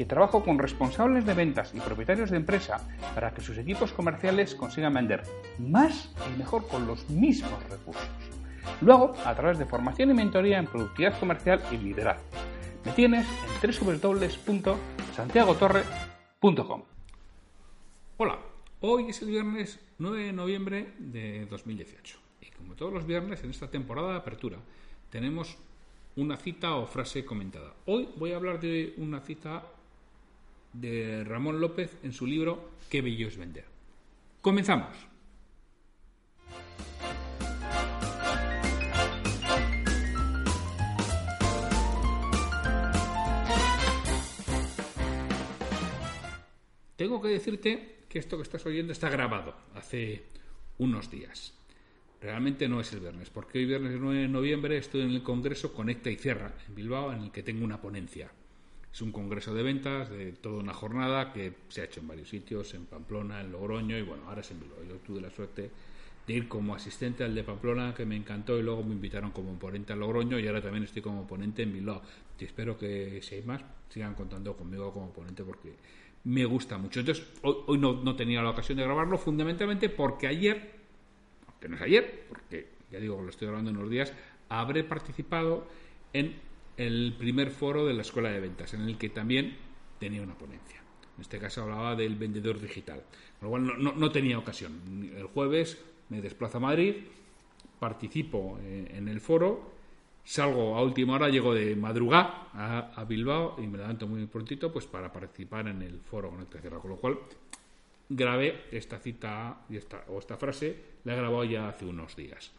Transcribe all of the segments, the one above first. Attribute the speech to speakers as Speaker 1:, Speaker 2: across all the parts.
Speaker 1: que trabajo con responsables de ventas y propietarios de empresa para que sus equipos comerciales consigan vender más y mejor con los mismos recursos. Luego, a través de formación y mentoría en productividad comercial y liderazgo. Me tienes en www.santiagotorre.com. Hola, hoy es el viernes 9 de noviembre de 2018 y como todos los viernes en esta temporada de apertura tenemos una cita o frase comentada. Hoy voy a hablar de una cita de Ramón López en su libro Qué bello es vender. Comenzamos. Tengo que decirte que esto que estás oyendo está grabado hace unos días. Realmente no es el viernes, porque hoy viernes 9 de noviembre estoy en el Congreso Conecta y Cierra, en Bilbao, en el que tengo una ponencia. Es un congreso de ventas de toda una jornada que se ha hecho en varios sitios, en Pamplona, en Logroño y bueno, ahora es en Bilbao. Yo tuve la suerte de ir como asistente al de Pamplona, que me encantó, y luego me invitaron como ponente a Logroño y ahora también estoy como ponente en Bilbao. Y espero que si hay más, sigan contando conmigo como ponente porque me gusta mucho. Entonces, hoy, hoy no, tenía la ocasión de grabarlo, fundamentalmente porque ayer que no es ayer, porque ya digo, lo estoy hablando en unos días, habré participado en el primer foro de la Escuela de Ventas, en el que también tenía una ponencia. En este caso hablaba del vendedor digital, con lo cual no, tenía ocasión. El jueves me desplazo a Madrid, participo en el foro, salgo a última hora, llego de madrugada a, Bilbao y me levanto muy prontito pues para participar en el foro Conecta Cierra, con lo cual grabé esta cita y esta, o esta frase, la he grabado ya hace unos días.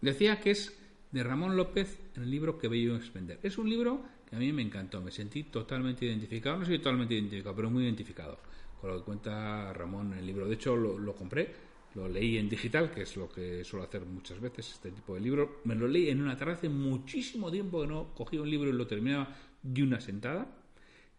Speaker 1: Decía que es de Ramón López en el libro Que Bello es Vender. Es un libro que a mí me encantó, me sentí totalmente identificado, no soy totalmente identificado, pero muy identificado con lo que cuenta Ramón en el libro. De hecho, lo, compré, lo leí en digital, que es lo que suelo hacer muchas veces, este tipo de libro. Me lo leí en una tarde hace muchísimo tiempo que no cogía un libro y lo terminaba de una sentada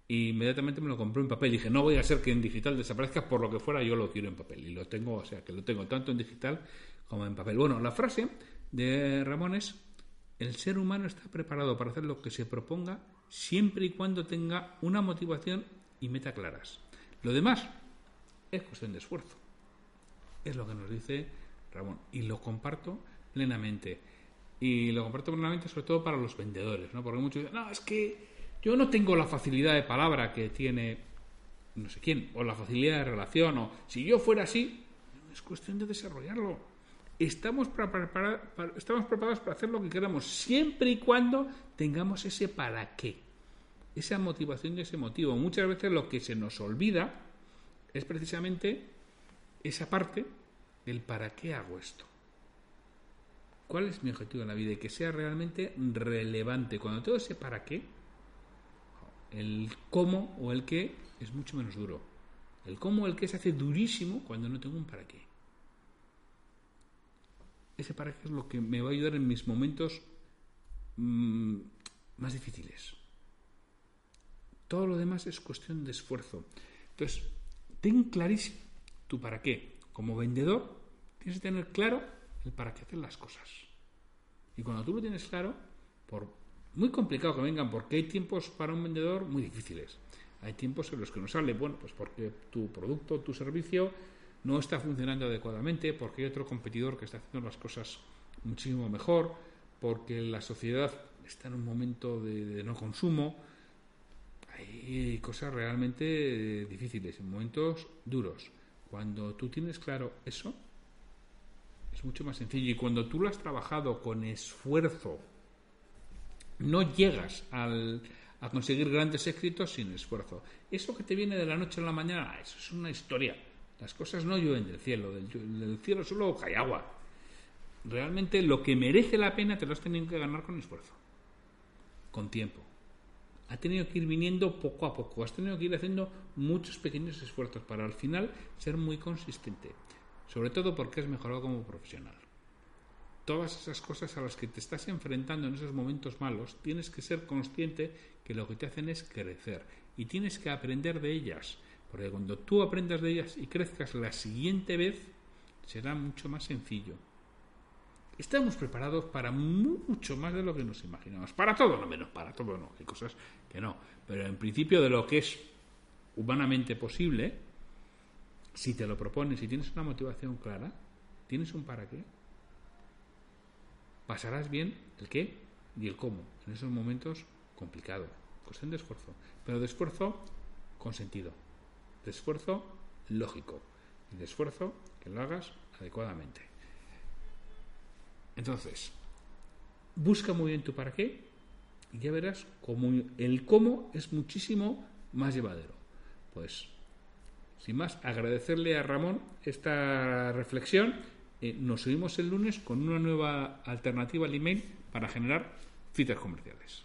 Speaker 1: y inmediatamente me lo compré en papel. Y dije, no voy a hacer que en digital desaparezca, por lo que fuera, yo lo quiero en papel. Y lo tengo, o sea, que lo tengo tanto en digital como en papel. Bueno, la frase de Ramón es, el ser humano está preparado para hacer lo que se proponga siempre y cuando tenga una motivación y meta claras. Lo demás es cuestión de esfuerzo. Es lo que nos dice Ramón. Y lo comparto plenamente. Y lo comparto plenamente sobre todo para los vendedores, ¿no? Porque muchos dicen, no, es que yo no tengo la facilidad de palabra que tiene no sé quién, o la facilidad de relación, o si yo fuera así, es cuestión de desarrollarlo. Estamos, estamos preparados para hacer lo que queramos, siempre y cuando tengamos ese para qué, esa motivación y ese motivo. Muchas veces lo que se nos olvida es precisamente esa parte del para qué hago esto. ¿Cuál es mi objetivo en la vida? Y que sea realmente relevante. Cuando todo ese para qué, el cómo o el qué es mucho menos duro. El cómo o el qué se hace durísimo cuando no tengo un para qué. Ese para qué es lo que me va a ayudar en mis momentos mmm, más difíciles. Todo lo demás es cuestión de esfuerzo. Entonces, ten clarísimo tu para qué. Como vendedor, tienes que tener claro el para qué hacer las cosas. Y cuando tú lo tienes claro, por muy complicado que vengan porque hay tiempos para un vendedor muy difíciles. Hay tiempos en los que no sale, bueno, pues porque tu producto, tu servicio no está funcionando adecuadamente, porque hay otro competidor que está haciendo las cosas muchísimo mejor, porque la sociedad está en un momento de, no consumo. Hay cosas realmente difíciles, en momentos duros. Cuando tú tienes claro eso, es mucho más sencillo. Y cuando tú lo has trabajado con esfuerzo, no llegas al, a conseguir grandes éxitos sin esfuerzo. Eso que te viene de la noche a la mañana, eso es una historia. Las cosas no llueven del cielo, del, cielo solo cae agua. Realmente lo que merece la pena te lo has tenido que ganar con esfuerzo, con tiempo. Ha tenido que ir viniendo poco a poco, has tenido que ir haciendo muchos pequeños esfuerzos para al final ser muy consistente. sobre todo porque has mejorado como profesional. Todas esas cosas a las que te estás enfrentando en esos momentos malos, tienes que ser consciente que lo que te hacen es crecer y tienes que aprender de ellas, porque cuando tú aprendas de ellas y crezcas la siguiente vez, será mucho más sencillo. Estamos preparados para mucho más de lo que nos imaginamos. Para todo, no menos, para todo no. Hay cosas que no. Pero en principio de lo que es humanamente posible, si te lo propones, si tienes una motivación clara, tienes un para qué, pasarás bien el qué y el cómo en esos momentos complicados. Cuestión de esfuerzo. Pero de esfuerzo con sentido. De esfuerzo lógico. Y de esfuerzo que lo hagas adecuadamente. Entonces, busca muy bien tu para qué y ya verás cómo el cómo es muchísimo más llevadero. Pues, sin más, agradecerle a Ramón esta reflexión. Eh, nos subimos el lunes con una nueva alternativa al email para generar citas comerciales.